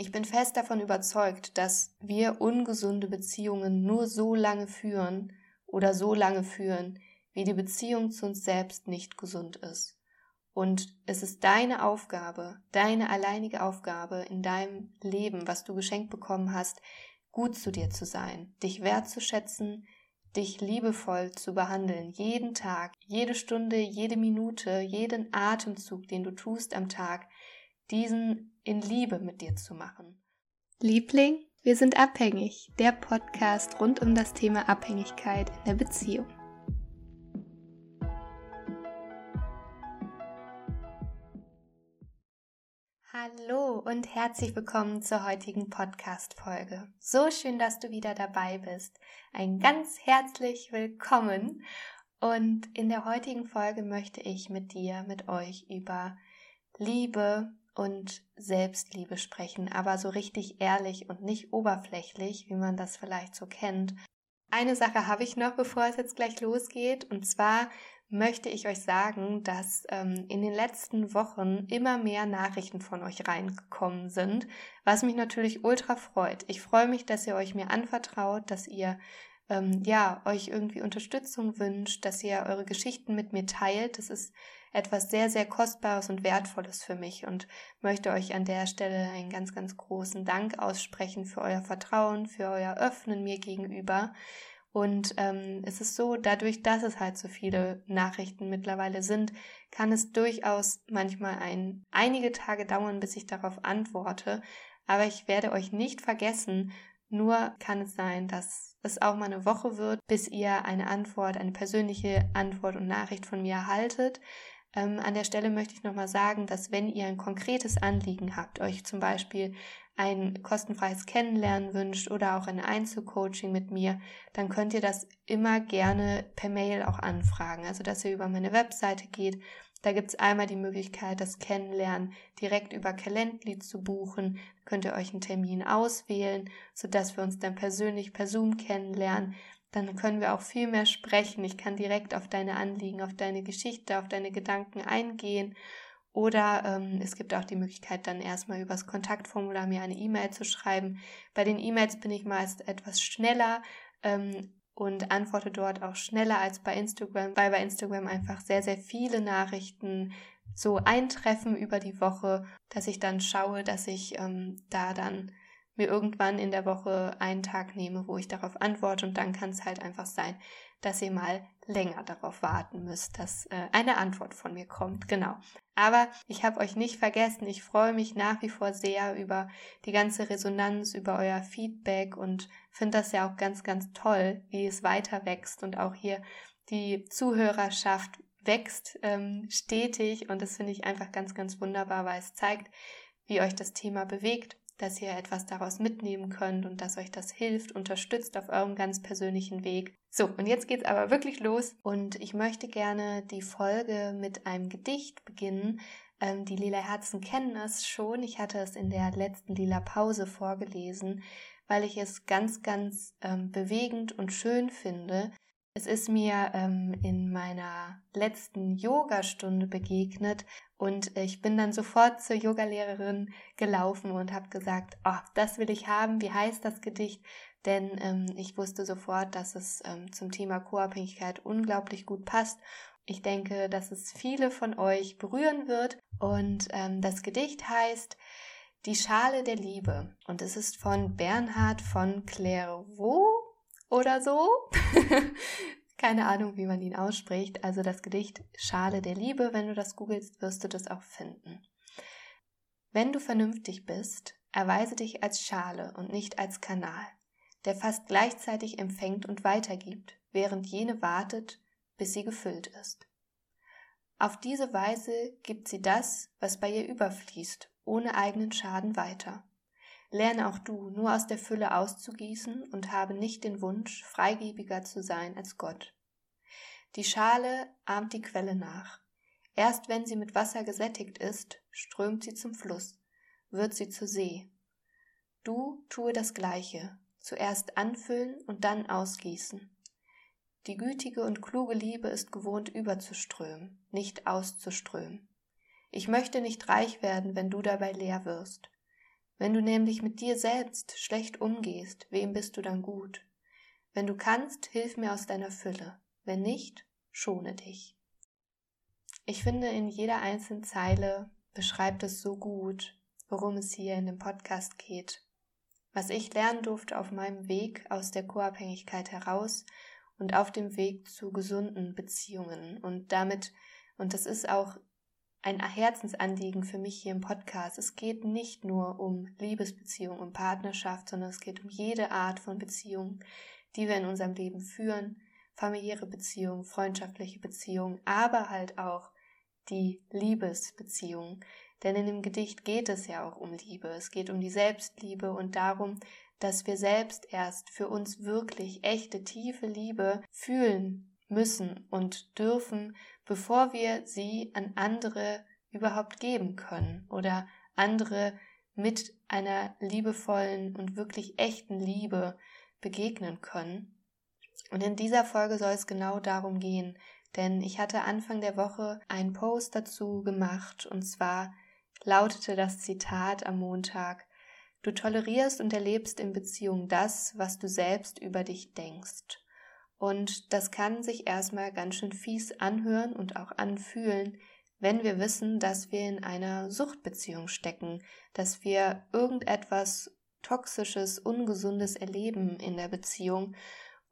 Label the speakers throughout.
Speaker 1: Ich bin fest davon überzeugt, dass wir ungesunde Beziehungen nur so lange führen oder so lange führen, wie die Beziehung zu uns selbst nicht gesund ist. Und es ist deine Aufgabe, deine alleinige Aufgabe in deinem Leben, was du geschenkt bekommen hast, gut zu dir zu sein, dich wertzuschätzen, dich liebevoll zu behandeln, jeden Tag, jede Stunde, jede Minute, jeden Atemzug, den du tust am Tag, diesen in Liebe mit dir zu machen.
Speaker 2: Liebling, wir sind abhängig, der Podcast rund um das Thema Abhängigkeit in der Beziehung.
Speaker 1: Hallo und herzlich willkommen zur heutigen Podcast-Folge. So schön, dass du wieder dabei bist. Ein ganz herzlich willkommen. Und in der heutigen Folge möchte ich mit dir, mit euch über Liebe und Selbstliebe sprechen, aber so richtig ehrlich und nicht oberflächlich, wie man das vielleicht so kennt. Eine Sache habe ich noch, bevor es jetzt gleich losgeht, und zwar möchte ich euch sagen, dass ähm, in den letzten Wochen immer mehr Nachrichten von euch reingekommen sind, was mich natürlich ultra freut. Ich freue mich, dass ihr euch mir anvertraut, dass ihr ähm, ja euch irgendwie Unterstützung wünscht, dass ihr eure Geschichten mit mir teilt. Das ist etwas sehr, sehr Kostbares und Wertvolles für mich und möchte euch an der Stelle einen ganz, ganz großen Dank aussprechen für euer Vertrauen, für euer Öffnen mir gegenüber. Und ähm, es ist so, dadurch, dass es halt so viele Nachrichten mittlerweile sind, kann es durchaus manchmal ein, einige Tage dauern, bis ich darauf antworte. Aber ich werde euch nicht vergessen, nur kann es sein, dass es auch mal eine Woche wird, bis ihr eine Antwort, eine persönliche Antwort und Nachricht von mir erhaltet. Ähm, an der Stelle möchte ich nochmal sagen, dass wenn ihr ein konkretes Anliegen habt, euch zum Beispiel ein kostenfreies Kennenlernen wünscht oder auch ein Einzelcoaching mit mir, dann könnt ihr das immer gerne per Mail auch anfragen. Also dass ihr über meine Webseite geht. Da gibt es einmal die Möglichkeit, das Kennenlernen direkt über Calendly zu buchen. Da könnt ihr euch einen Termin auswählen, sodass wir uns dann persönlich per Zoom kennenlernen dann können wir auch viel mehr sprechen. Ich kann direkt auf deine Anliegen, auf deine Geschichte, auf deine Gedanken eingehen. Oder ähm, es gibt auch die Möglichkeit, dann erstmal übers Kontaktformular mir eine E-Mail zu schreiben. Bei den E-Mails bin ich meist etwas schneller ähm, und antworte dort auch schneller als bei Instagram, weil bei Instagram einfach sehr, sehr viele Nachrichten so eintreffen über die Woche, dass ich dann schaue, dass ich ähm, da dann mir irgendwann in der Woche einen Tag nehme, wo ich darauf antworte und dann kann es halt einfach sein, dass ihr mal länger darauf warten müsst, dass äh, eine Antwort von mir kommt. Genau. Aber ich habe euch nicht vergessen. Ich freue mich nach wie vor sehr über die ganze Resonanz, über euer Feedback und finde das ja auch ganz, ganz toll, wie es weiter wächst und auch hier die Zuhörerschaft wächst ähm, stetig und das finde ich einfach ganz, ganz wunderbar, weil es zeigt, wie euch das Thema bewegt dass ihr etwas daraus mitnehmen könnt und dass euch das hilft, unterstützt auf eurem ganz persönlichen Weg. So, und jetzt geht's aber wirklich los und ich möchte gerne die Folge mit einem Gedicht beginnen. Ähm, die Lila Herzen kennen es schon. Ich hatte es in der letzten Lila Pause vorgelesen, weil ich es ganz, ganz ähm, bewegend und schön finde. Es ist mir ähm, in meiner letzten Yogastunde begegnet und ich bin dann sofort zur Yogalehrerin gelaufen und habe gesagt, oh, das will ich haben, wie heißt das Gedicht? Denn ähm, ich wusste sofort, dass es ähm, zum Thema Co-Abhängigkeit unglaublich gut passt. Ich denke, dass es viele von euch berühren wird. Und ähm, das Gedicht heißt Die Schale der Liebe. Und es ist von Bernhard von Clairvaux oder so. Keine Ahnung, wie man ihn ausspricht. Also das Gedicht Schale der Liebe, wenn du das googelst, wirst du das auch finden. Wenn du vernünftig bist, erweise dich als Schale und nicht als Kanal, der fast gleichzeitig empfängt und weitergibt, während jene wartet, bis sie gefüllt ist. Auf diese Weise gibt sie das, was bei ihr überfließt, ohne eigenen Schaden weiter. Lerne auch du, nur aus der Fülle auszugießen und habe nicht den Wunsch, freigebiger zu sein als Gott. Die Schale ahmt die Quelle nach. Erst wenn sie mit Wasser gesättigt ist, strömt sie zum Fluss, wird sie zur See. Du tue das Gleiche, zuerst anfüllen und dann ausgießen. Die gütige und kluge Liebe ist gewohnt überzuströmen, nicht auszuströmen. Ich möchte nicht reich werden, wenn du dabei leer wirst. Wenn du nämlich mit dir selbst schlecht umgehst, wem bist du dann gut? Wenn du kannst, hilf mir aus deiner Fülle. Wenn nicht, schone dich. Ich finde, in jeder einzelnen Zeile beschreibt es so gut, worum es hier in dem Podcast geht. Was ich lernen durfte auf meinem Weg aus der Co-Abhängigkeit heraus und auf dem Weg zu gesunden Beziehungen. Und damit, und das ist auch ein Herzensanliegen für mich hier im Podcast. Es geht nicht nur um Liebesbeziehung und Partnerschaft, sondern es geht um jede Art von Beziehung, die wir in unserem Leben führen. Familiäre Beziehungen, freundschaftliche Beziehungen, aber halt auch die Liebesbeziehung. Denn in dem Gedicht geht es ja auch um Liebe. Es geht um die Selbstliebe und darum, dass wir selbst erst für uns wirklich echte, tiefe Liebe fühlen müssen und dürfen, bevor wir sie an andere überhaupt geben können oder andere mit einer liebevollen und wirklich echten Liebe begegnen können. Und in dieser Folge soll es genau darum gehen, denn ich hatte Anfang der Woche einen Post dazu gemacht und zwar lautete das Zitat am Montag Du tolerierst und erlebst in Beziehung das, was du selbst über dich denkst. Und das kann sich erstmal ganz schön fies anhören und auch anfühlen, wenn wir wissen, dass wir in einer Suchtbeziehung stecken, dass wir irgendetwas Toxisches, Ungesundes erleben in der Beziehung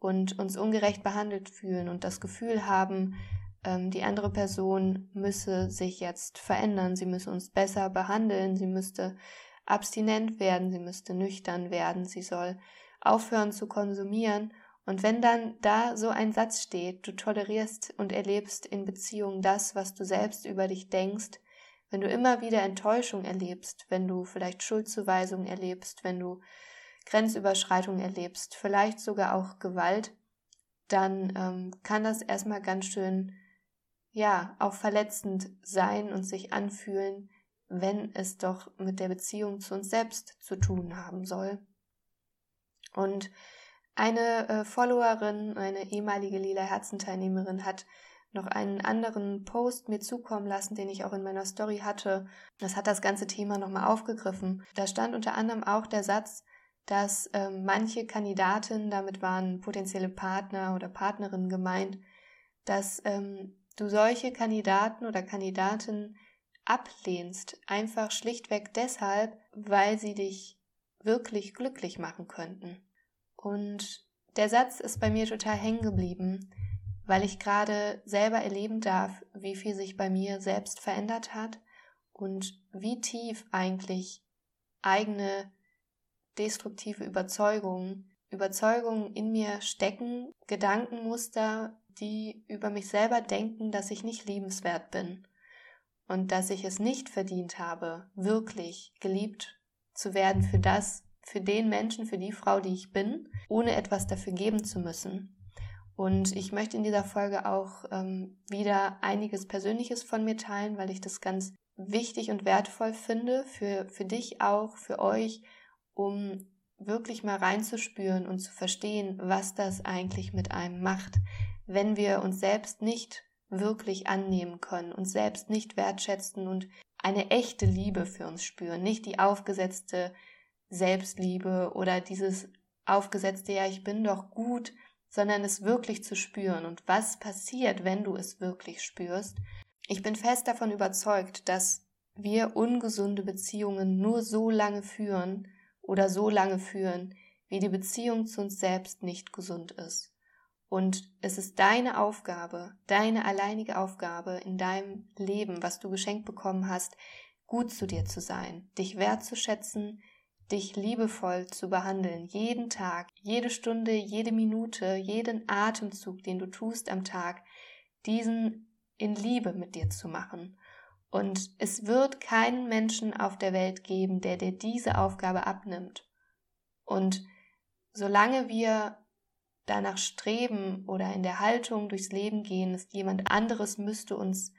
Speaker 1: und uns ungerecht behandelt fühlen und das Gefühl haben, ähm, die andere Person müsse sich jetzt verändern, sie müsse uns besser behandeln, sie müsste abstinent werden, sie müsste nüchtern werden, sie soll aufhören zu konsumieren und wenn dann da so ein Satz steht, du tolerierst und erlebst in Beziehungen das, was du selbst über dich denkst, wenn du immer wieder Enttäuschung erlebst, wenn du vielleicht Schuldzuweisung erlebst, wenn du Grenzüberschreitung erlebst, vielleicht sogar auch Gewalt, dann ähm, kann das erstmal ganz schön, ja, auch verletzend sein und sich anfühlen, wenn es doch mit der Beziehung zu uns selbst zu tun haben soll. Und eine äh, Followerin, eine ehemalige Lila Herzenteilnehmerin hat noch einen anderen Post mir zukommen lassen, den ich auch in meiner Story hatte. Das hat das ganze Thema nochmal aufgegriffen. Da stand unter anderem auch der Satz, dass äh, manche Kandidatinnen, damit waren potenzielle Partner oder Partnerinnen gemeint, dass ähm, du solche Kandidaten oder Kandidatinnen ablehnst, einfach schlichtweg deshalb, weil sie dich wirklich glücklich machen könnten. Und der Satz ist bei mir total hängen geblieben, weil ich gerade selber erleben darf, wie viel sich bei mir selbst verändert hat und wie tief eigentlich eigene destruktive Überzeugungen, Überzeugungen in mir stecken, Gedankenmuster, die über mich selber denken, dass ich nicht liebenswert bin und dass ich es nicht verdient habe, wirklich geliebt zu werden für das, für den Menschen, für die Frau, die ich bin, ohne etwas dafür geben zu müssen. Und ich möchte in dieser Folge auch ähm, wieder einiges Persönliches von mir teilen, weil ich das ganz wichtig und wertvoll finde, für, für dich auch, für euch, um wirklich mal reinzuspüren und zu verstehen, was das eigentlich mit einem macht, wenn wir uns selbst nicht wirklich annehmen können, uns selbst nicht wertschätzen und eine echte Liebe für uns spüren, nicht die aufgesetzte Selbstliebe oder dieses aufgesetzte, ja, ich bin doch gut, sondern es wirklich zu spüren. Und was passiert, wenn du es wirklich spürst? Ich bin fest davon überzeugt, dass wir ungesunde Beziehungen nur so lange führen oder so lange führen, wie die Beziehung zu uns selbst nicht gesund ist. Und es ist deine Aufgabe, deine alleinige Aufgabe in deinem Leben, was du geschenkt bekommen hast, gut zu dir zu sein, dich wertzuschätzen, dich liebevoll zu behandeln, jeden Tag, jede Stunde, jede Minute, jeden Atemzug, den du tust am Tag, diesen in Liebe mit dir zu machen. Und es wird keinen Menschen auf der Welt geben, der dir diese Aufgabe abnimmt. Und solange wir danach streben oder in der Haltung durchs Leben gehen, ist jemand anderes müsste uns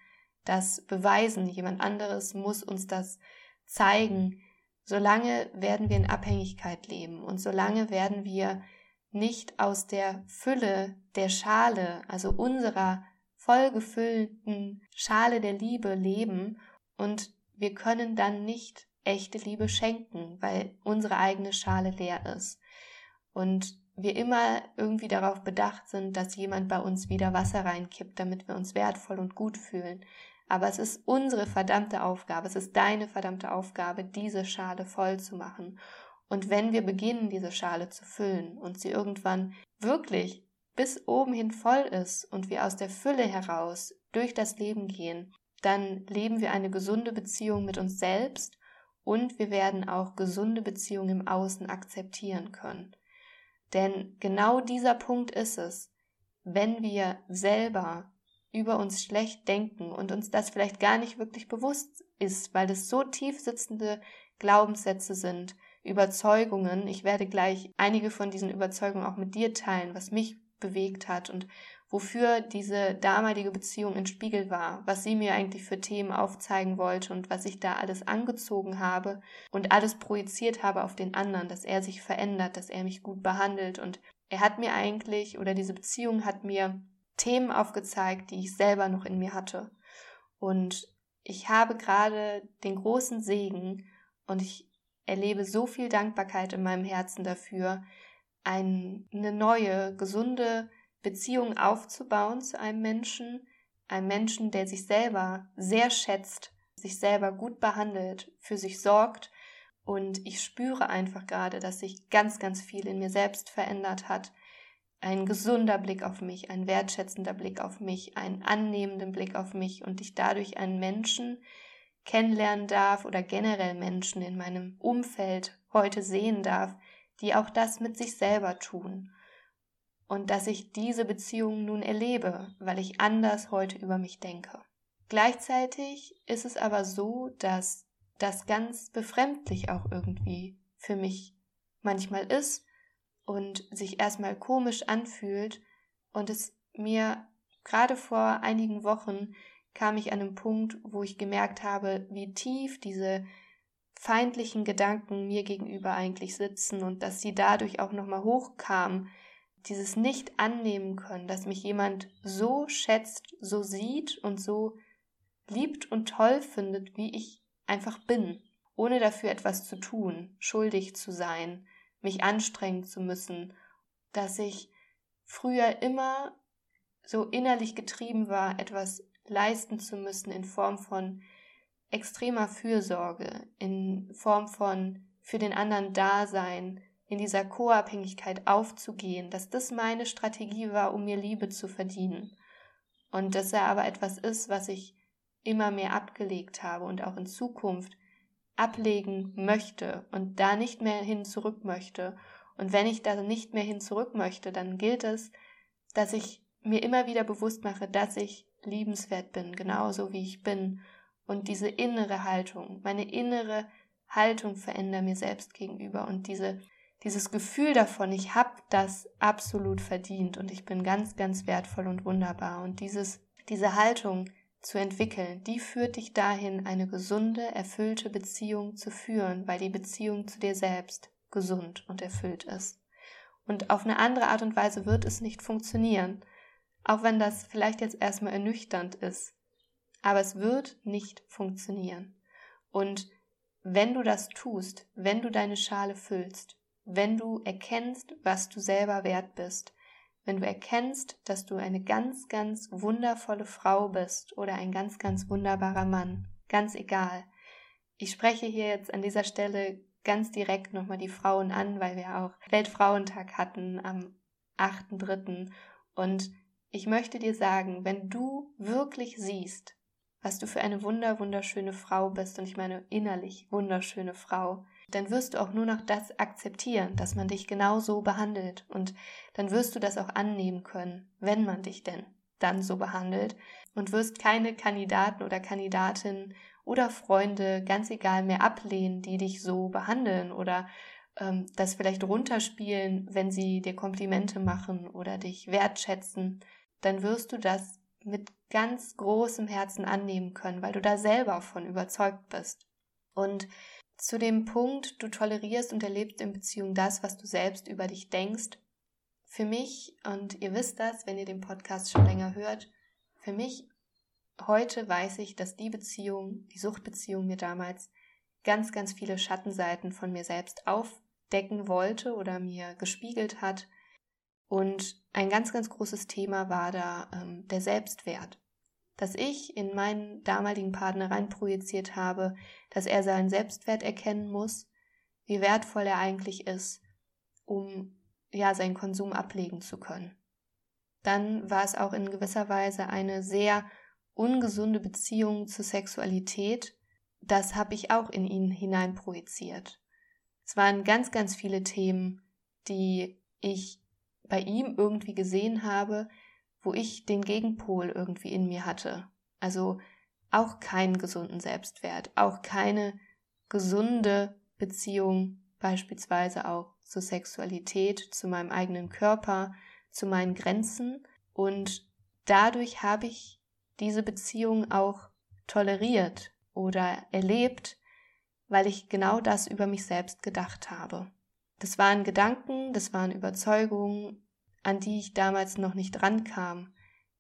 Speaker 1: das beweisen, jemand anderes muss uns das zeigen, solange werden wir in Abhängigkeit leben und solange werden wir nicht aus der Fülle der Schale, also unserer vollgefüllten Schale der Liebe leben und wir können dann nicht echte Liebe schenken, weil unsere eigene Schale leer ist. Und wir immer irgendwie darauf bedacht sind, dass jemand bei uns wieder Wasser reinkippt, damit wir uns wertvoll und gut fühlen. Aber es ist unsere verdammte Aufgabe, es ist deine verdammte Aufgabe, diese Schale voll zu machen. Und wenn wir beginnen, diese Schale zu füllen und sie irgendwann wirklich bis oben hin voll ist und wir aus der Fülle heraus durch das Leben gehen, dann leben wir eine gesunde Beziehung mit uns selbst und wir werden auch gesunde Beziehungen im Außen akzeptieren können. Denn genau dieser Punkt ist es, wenn wir selber über uns schlecht denken und uns das vielleicht gar nicht wirklich bewusst ist, weil es so tief sitzende Glaubenssätze sind, Überzeugungen. Ich werde gleich einige von diesen Überzeugungen auch mit dir teilen, was mich bewegt hat und wofür diese damalige Beziehung ein Spiegel war, was sie mir eigentlich für Themen aufzeigen wollte und was ich da alles angezogen habe und alles projiziert habe auf den anderen, dass er sich verändert, dass er mich gut behandelt und er hat mir eigentlich oder diese Beziehung hat mir Themen aufgezeigt, die ich selber noch in mir hatte. Und ich habe gerade den großen Segen und ich erlebe so viel Dankbarkeit in meinem Herzen dafür, eine neue, gesunde Beziehung aufzubauen zu einem Menschen, einem Menschen, der sich selber sehr schätzt, sich selber gut behandelt, für sich sorgt. Und ich spüre einfach gerade, dass sich ganz, ganz viel in mir selbst verändert hat. Ein gesunder Blick auf mich, ein wertschätzender Blick auf mich, ein annehmender Blick auf mich und ich dadurch einen Menschen kennenlernen darf oder generell Menschen in meinem Umfeld heute sehen darf, die auch das mit sich selber tun und dass ich diese Beziehung nun erlebe, weil ich anders heute über mich denke. Gleichzeitig ist es aber so, dass das ganz befremdlich auch irgendwie für mich manchmal ist und sich erstmal komisch anfühlt und es mir gerade vor einigen Wochen kam ich an einen Punkt, wo ich gemerkt habe, wie tief diese feindlichen Gedanken mir gegenüber eigentlich sitzen und dass sie dadurch auch nochmal hochkamen, dieses nicht annehmen können, dass mich jemand so schätzt, so sieht und so liebt und toll findet, wie ich einfach bin, ohne dafür etwas zu tun, schuldig zu sein, mich anstrengen zu müssen, dass ich früher immer so innerlich getrieben war, etwas leisten zu müssen in Form von extremer Fürsorge, in Form von für den anderen Dasein, in dieser Co-Abhängigkeit aufzugehen, dass das meine Strategie war, um mir Liebe zu verdienen. Und dass er aber etwas ist, was ich immer mehr abgelegt habe und auch in Zukunft ablegen möchte und da nicht mehr hin zurück möchte. Und wenn ich da nicht mehr hin zurück möchte, dann gilt es, dass ich mir immer wieder bewusst mache, dass ich liebenswert bin, genauso wie ich bin. Und diese innere Haltung, meine innere Haltung verändere mir selbst gegenüber und diese dieses Gefühl davon, ich habe das absolut verdient und ich bin ganz, ganz wertvoll und wunderbar. Und dieses, diese Haltung zu entwickeln, die führt dich dahin, eine gesunde, erfüllte Beziehung zu führen, weil die Beziehung zu dir selbst gesund und erfüllt ist. Und auf eine andere Art und Weise wird es nicht funktionieren, auch wenn das vielleicht jetzt erstmal ernüchternd ist. Aber es wird nicht funktionieren. Und wenn du das tust, wenn du deine Schale füllst, wenn du erkennst, was du selber wert bist, wenn du erkennst, dass du eine ganz, ganz wundervolle Frau bist oder ein ganz, ganz wunderbarer Mann, ganz egal. Ich spreche hier jetzt an dieser Stelle ganz direkt nochmal die Frauen an, weil wir auch Weltfrauentag hatten am 8.3. Und ich möchte dir sagen, wenn du wirklich siehst, was du für eine wunder, wunderschöne Frau bist, und ich meine innerlich wunderschöne Frau, dann wirst du auch nur noch das akzeptieren, dass man dich genau so behandelt. Und dann wirst du das auch annehmen können, wenn man dich denn dann so behandelt. Und wirst keine Kandidaten oder Kandidatinnen oder Freunde, ganz egal, mehr ablehnen, die dich so behandeln oder ähm, das vielleicht runterspielen, wenn sie dir Komplimente machen oder dich wertschätzen, dann wirst du das mit ganz großem Herzen annehmen können, weil du da selber von überzeugt bist. Und zu dem Punkt, du tolerierst und erlebst in Beziehung das, was du selbst über dich denkst. Für mich, und ihr wisst das, wenn ihr den Podcast schon länger hört, für mich heute weiß ich, dass die Beziehung, die Suchtbeziehung mir damals ganz, ganz viele Schattenseiten von mir selbst aufdecken wollte oder mir gespiegelt hat. Und ein ganz, ganz großes Thema war da ähm, der Selbstwert. Dass ich in meinen damaligen Partner rein projiziert habe, dass er seinen Selbstwert erkennen muss, wie wertvoll er eigentlich ist, um ja seinen Konsum ablegen zu können. Dann war es auch in gewisser Weise eine sehr ungesunde Beziehung zur Sexualität. Das habe ich auch in ihn hinein projiziert. Es waren ganz, ganz viele Themen, die ich bei ihm irgendwie gesehen habe, wo ich den Gegenpol irgendwie in mir hatte. Also auch keinen gesunden Selbstwert, auch keine gesunde Beziehung beispielsweise auch zur Sexualität, zu meinem eigenen Körper, zu meinen Grenzen und dadurch habe ich diese Beziehung auch toleriert oder erlebt, weil ich genau das über mich selbst gedacht habe. Das waren Gedanken, das waren Überzeugungen, an die ich damals noch nicht rankam,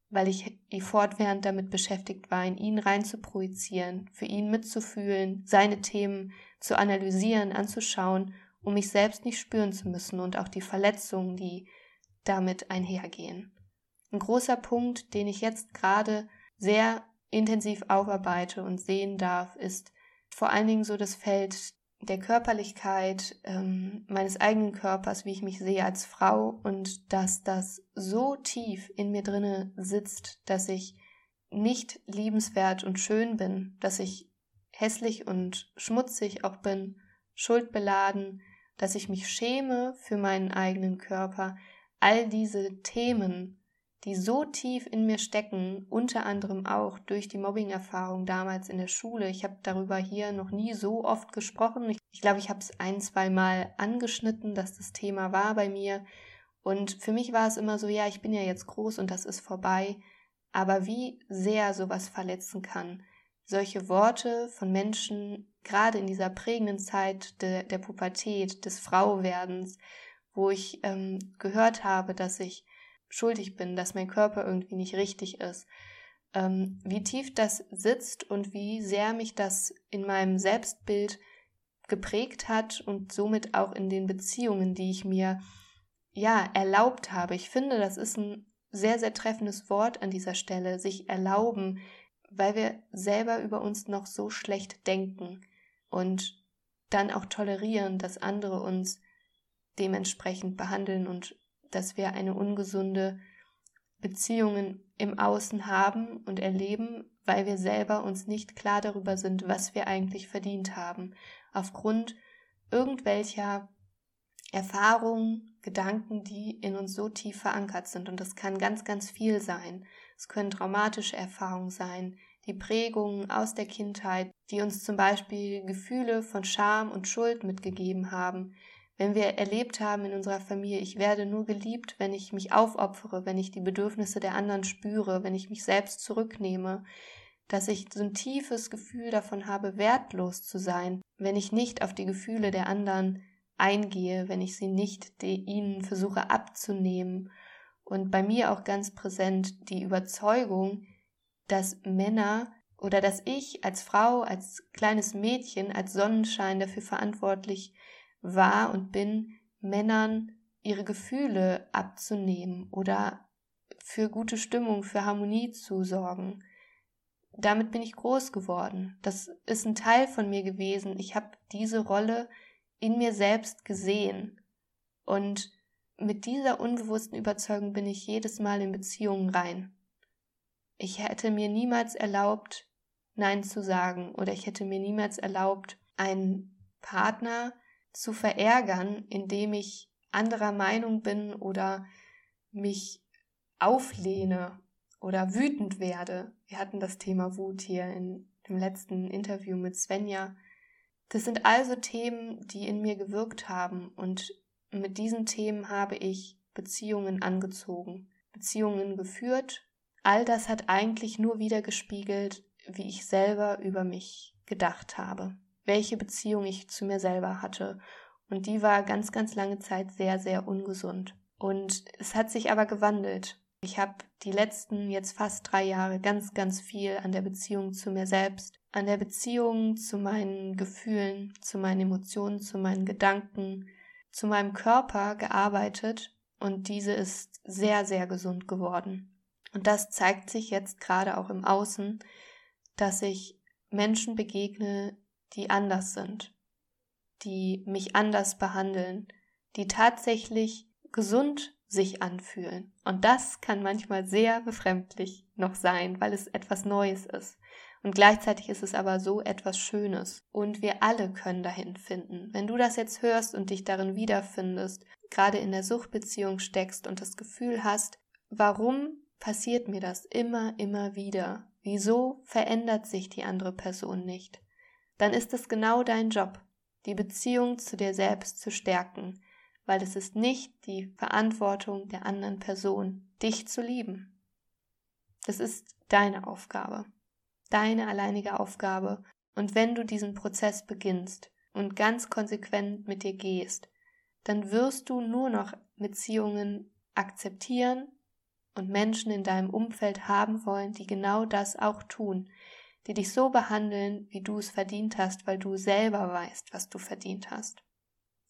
Speaker 1: weil ich fortwährend damit beschäftigt war, in ihn rein zu projizieren, für ihn mitzufühlen, seine Themen zu analysieren, anzuschauen, um mich selbst nicht spüren zu müssen und auch die Verletzungen, die damit einhergehen. Ein großer Punkt, den ich jetzt gerade sehr intensiv aufarbeite und sehen darf, ist vor allen Dingen so das Feld der Körperlichkeit, ähm, meines eigenen Körpers, wie ich mich sehe als Frau und dass das so tief in mir drinne sitzt, dass ich nicht liebenswert und schön bin, dass ich hässlich und schmutzig auch bin, schuldbeladen, dass ich mich schäme für meinen eigenen Körper, all diese Themen, die so tief in mir stecken, unter anderem auch durch die Mobbing-Erfahrung damals in der Schule. Ich habe darüber hier noch nie so oft gesprochen. Ich, ich glaube, ich habe es ein, zwei Mal angeschnitten, dass das Thema war bei mir. Und für mich war es immer so, ja, ich bin ja jetzt groß und das ist vorbei. Aber wie sehr sowas verletzen kann. Solche Worte von Menschen, gerade in dieser prägenden Zeit de, der Pubertät, des Frauwerdens, wo ich ähm, gehört habe, dass ich schuldig bin, dass mein Körper irgendwie nicht richtig ist. Ähm, wie tief das sitzt und wie sehr mich das in meinem Selbstbild geprägt hat und somit auch in den Beziehungen, die ich mir ja erlaubt habe. Ich finde, das ist ein sehr, sehr treffendes Wort an dieser Stelle, sich erlauben, weil wir selber über uns noch so schlecht denken und dann auch tolerieren, dass andere uns dementsprechend behandeln und dass wir eine ungesunde Beziehungen im Außen haben und erleben, weil wir selber uns nicht klar darüber sind, was wir eigentlich verdient haben, aufgrund irgendwelcher Erfahrungen, Gedanken, die in uns so tief verankert sind. Und das kann ganz, ganz viel sein. Es können traumatische Erfahrungen sein, die Prägungen aus der Kindheit, die uns zum Beispiel Gefühle von Scham und Schuld mitgegeben haben, wenn wir erlebt haben in unserer Familie, ich werde nur geliebt, wenn ich mich aufopfere, wenn ich die Bedürfnisse der anderen spüre, wenn ich mich selbst zurücknehme, dass ich so ein tiefes Gefühl davon habe, wertlos zu sein, wenn ich nicht auf die Gefühle der anderen eingehe, wenn ich sie nicht ihnen versuche abzunehmen. Und bei mir auch ganz präsent die Überzeugung, dass Männer oder dass ich als Frau, als kleines Mädchen, als Sonnenschein dafür verantwortlich war und bin, Männern ihre Gefühle abzunehmen oder für gute Stimmung, für Harmonie zu sorgen. Damit bin ich groß geworden. Das ist ein Teil von mir gewesen. Ich habe diese Rolle in mir selbst gesehen. Und mit dieser unbewussten Überzeugung bin ich jedes Mal in Beziehungen rein. Ich hätte mir niemals erlaubt, Nein zu sagen, oder ich hätte mir niemals erlaubt, einen Partner zu verärgern, indem ich anderer Meinung bin oder mich auflehne oder wütend werde. Wir hatten das Thema Wut hier in dem letzten Interview mit Svenja. Das sind also Themen, die in mir gewirkt haben und mit diesen Themen habe ich Beziehungen angezogen, Beziehungen geführt. All das hat eigentlich nur wieder gespiegelt, wie ich selber über mich gedacht habe welche Beziehung ich zu mir selber hatte. Und die war ganz, ganz lange Zeit sehr, sehr ungesund. Und es hat sich aber gewandelt. Ich habe die letzten jetzt fast drei Jahre ganz, ganz viel an der Beziehung zu mir selbst an der Beziehung zu meinen Gefühlen, zu meinen Emotionen, zu meinen Gedanken, zu meinem Körper gearbeitet und diese ist sehr, sehr gesund geworden. Und das zeigt sich jetzt gerade auch im Außen, dass ich Menschen begegne, die anders sind, die mich anders behandeln, die tatsächlich gesund sich anfühlen. Und das kann manchmal sehr befremdlich noch sein, weil es etwas Neues ist. Und gleichzeitig ist es aber so etwas Schönes. Und wir alle können dahin finden. Wenn du das jetzt hörst und dich darin wiederfindest, gerade in der Suchtbeziehung steckst und das Gefühl hast, warum passiert mir das immer, immer wieder? Wieso verändert sich die andere Person nicht? Dann ist es genau dein Job, die Beziehung zu dir selbst zu stärken, weil es ist nicht die Verantwortung der anderen Person, dich zu lieben. Das ist deine Aufgabe, deine alleinige Aufgabe. Und wenn du diesen Prozess beginnst und ganz konsequent mit dir gehst, dann wirst du nur noch Beziehungen akzeptieren und Menschen in deinem Umfeld haben wollen, die genau das auch tun, die dich so behandeln, wie du es verdient hast, weil du selber weißt, was du verdient hast.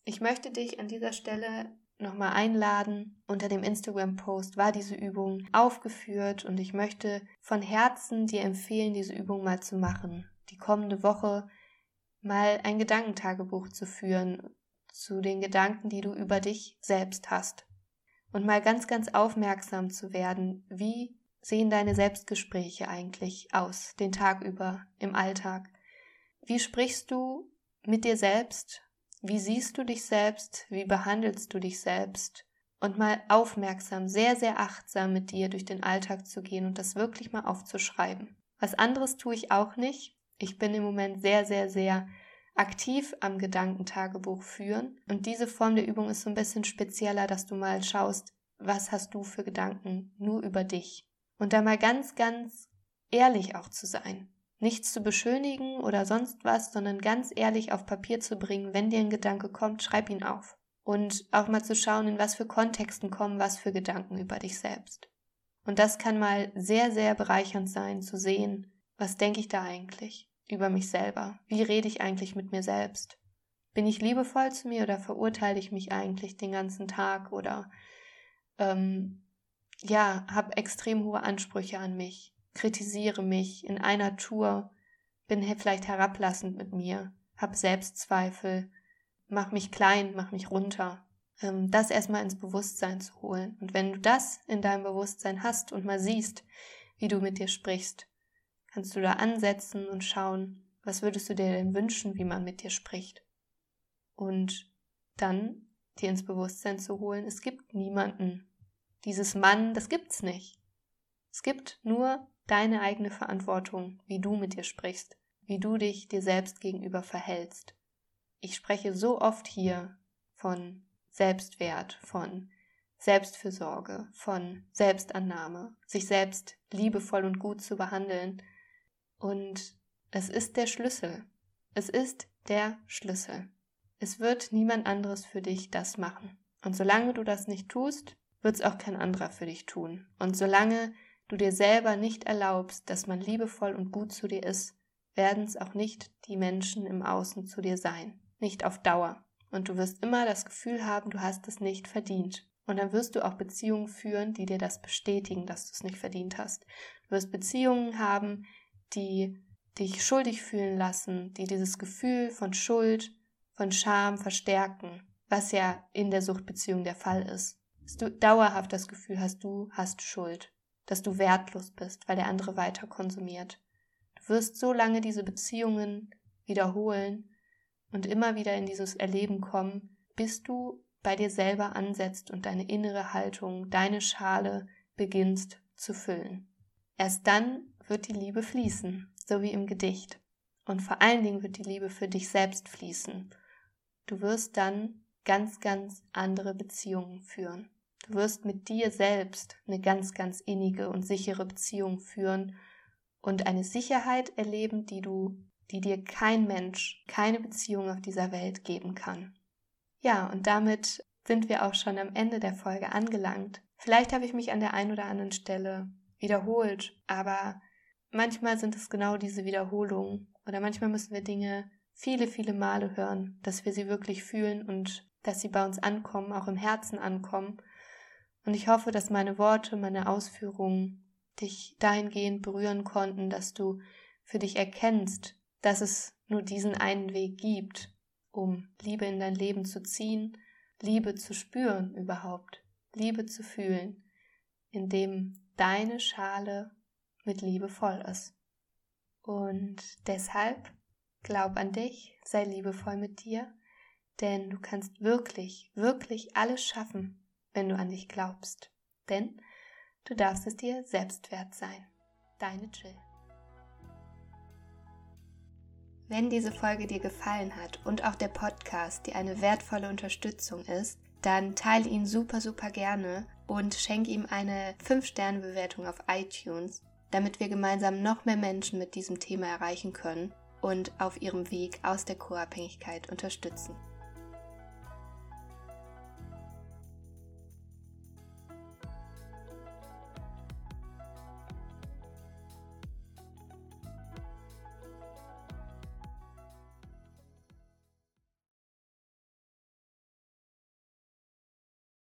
Speaker 1: Ich möchte dich an dieser Stelle nochmal einladen. Unter dem Instagram-Post war diese Übung aufgeführt und ich möchte von Herzen dir empfehlen, diese Übung mal zu machen. Die kommende Woche mal ein Gedankentagebuch zu führen zu den Gedanken, die du über dich selbst hast. Und mal ganz, ganz aufmerksam zu werden, wie sehen deine Selbstgespräche eigentlich aus, den Tag über, im Alltag? Wie sprichst du mit dir selbst wie siehst du dich selbst? Wie behandelst du dich selbst? Und mal aufmerksam, sehr, sehr achtsam mit dir durch den Alltag zu gehen und das wirklich mal aufzuschreiben. Was anderes tue ich auch nicht. Ich bin im Moment sehr, sehr, sehr aktiv am Gedankentagebuch führen. Und diese Form der Übung ist so ein bisschen spezieller, dass du mal schaust, was hast du für Gedanken nur über dich. Und da mal ganz, ganz ehrlich auch zu sein nichts zu beschönigen oder sonst was, sondern ganz ehrlich auf Papier zu bringen, wenn dir ein Gedanke kommt, schreib ihn auf. Und auch mal zu schauen, in was für Kontexten kommen was für Gedanken über dich selbst. Und das kann mal sehr, sehr bereichernd sein, zu sehen, was denke ich da eigentlich über mich selber? Wie rede ich eigentlich mit mir selbst? Bin ich liebevoll zu mir oder verurteile ich mich eigentlich den ganzen Tag oder ähm, ja, habe extrem hohe Ansprüche an mich? kritisiere mich in einer Tour, bin vielleicht herablassend mit mir, hab Selbstzweifel, mach mich klein, mach mich runter. Ähm, das erstmal ins Bewusstsein zu holen. Und wenn du das in deinem Bewusstsein hast und mal siehst, wie du mit dir sprichst, kannst du da ansetzen und schauen, was würdest du dir denn wünschen, wie man mit dir spricht. Und dann dir ins Bewusstsein zu holen, es gibt niemanden. Dieses Mann, das gibt's nicht. Es gibt nur deine eigene Verantwortung, wie du mit dir sprichst, wie du dich dir selbst gegenüber verhältst. Ich spreche so oft hier von Selbstwert, von Selbstfürsorge, von Selbstannahme, sich selbst liebevoll und gut zu behandeln. Und es ist der Schlüssel. Es ist der Schlüssel. Es wird niemand anderes für dich das machen. Und solange du das nicht tust, wird es auch kein anderer für dich tun. Und solange du dir selber nicht erlaubst, dass man liebevoll und gut zu dir ist, werden es auch nicht die Menschen im Außen zu dir sein. Nicht auf Dauer. Und du wirst immer das Gefühl haben, du hast es nicht verdient. Und dann wirst du auch Beziehungen führen, die dir das bestätigen, dass du es nicht verdient hast. Du wirst Beziehungen haben, die dich schuldig fühlen lassen, die dieses Gefühl von Schuld, von Scham verstärken, was ja in der Suchtbeziehung der Fall ist. Dass du dauerhaft das Gefühl hast, du hast Schuld dass du wertlos bist, weil der andere weiter konsumiert. Du wirst so lange diese Beziehungen wiederholen und immer wieder in dieses Erleben kommen, bis du bei dir selber ansetzt und deine innere Haltung, deine Schale beginnst zu füllen. Erst dann wird die Liebe fließen, so wie im Gedicht. Und vor allen Dingen wird die Liebe für dich selbst fließen. Du wirst dann ganz, ganz andere Beziehungen führen. Du wirst mit dir selbst eine ganz, ganz innige und sichere Beziehung führen und eine Sicherheit erleben, die du, die dir kein Mensch, keine Beziehung auf dieser Welt geben kann. Ja, und damit sind wir auch schon am Ende der Folge angelangt. Vielleicht habe ich mich an der einen oder anderen Stelle wiederholt, aber manchmal sind es genau diese Wiederholungen oder manchmal müssen wir Dinge viele, viele Male hören, dass wir sie wirklich fühlen und dass sie bei uns ankommen, auch im Herzen ankommen. Und ich hoffe, dass meine Worte, meine Ausführungen dich dahingehend berühren konnten, dass du für dich erkennst, dass es nur diesen einen Weg gibt, um Liebe in dein Leben zu ziehen, Liebe zu spüren überhaupt, Liebe zu fühlen, indem deine Schale mit Liebe voll ist. Und deshalb glaub an dich, sei liebevoll mit dir, denn du kannst wirklich, wirklich alles schaffen, wenn du an dich glaubst. Denn du darfst es dir selbst wert sein. Deine Jill.
Speaker 2: Wenn diese Folge dir gefallen hat und auch der Podcast dir eine wertvolle Unterstützung ist, dann teile ihn super, super gerne und schenk ihm eine 5-Sterne-Bewertung auf iTunes, damit wir gemeinsam noch mehr Menschen mit diesem Thema erreichen können und auf ihrem Weg aus der Co-Abhängigkeit unterstützen.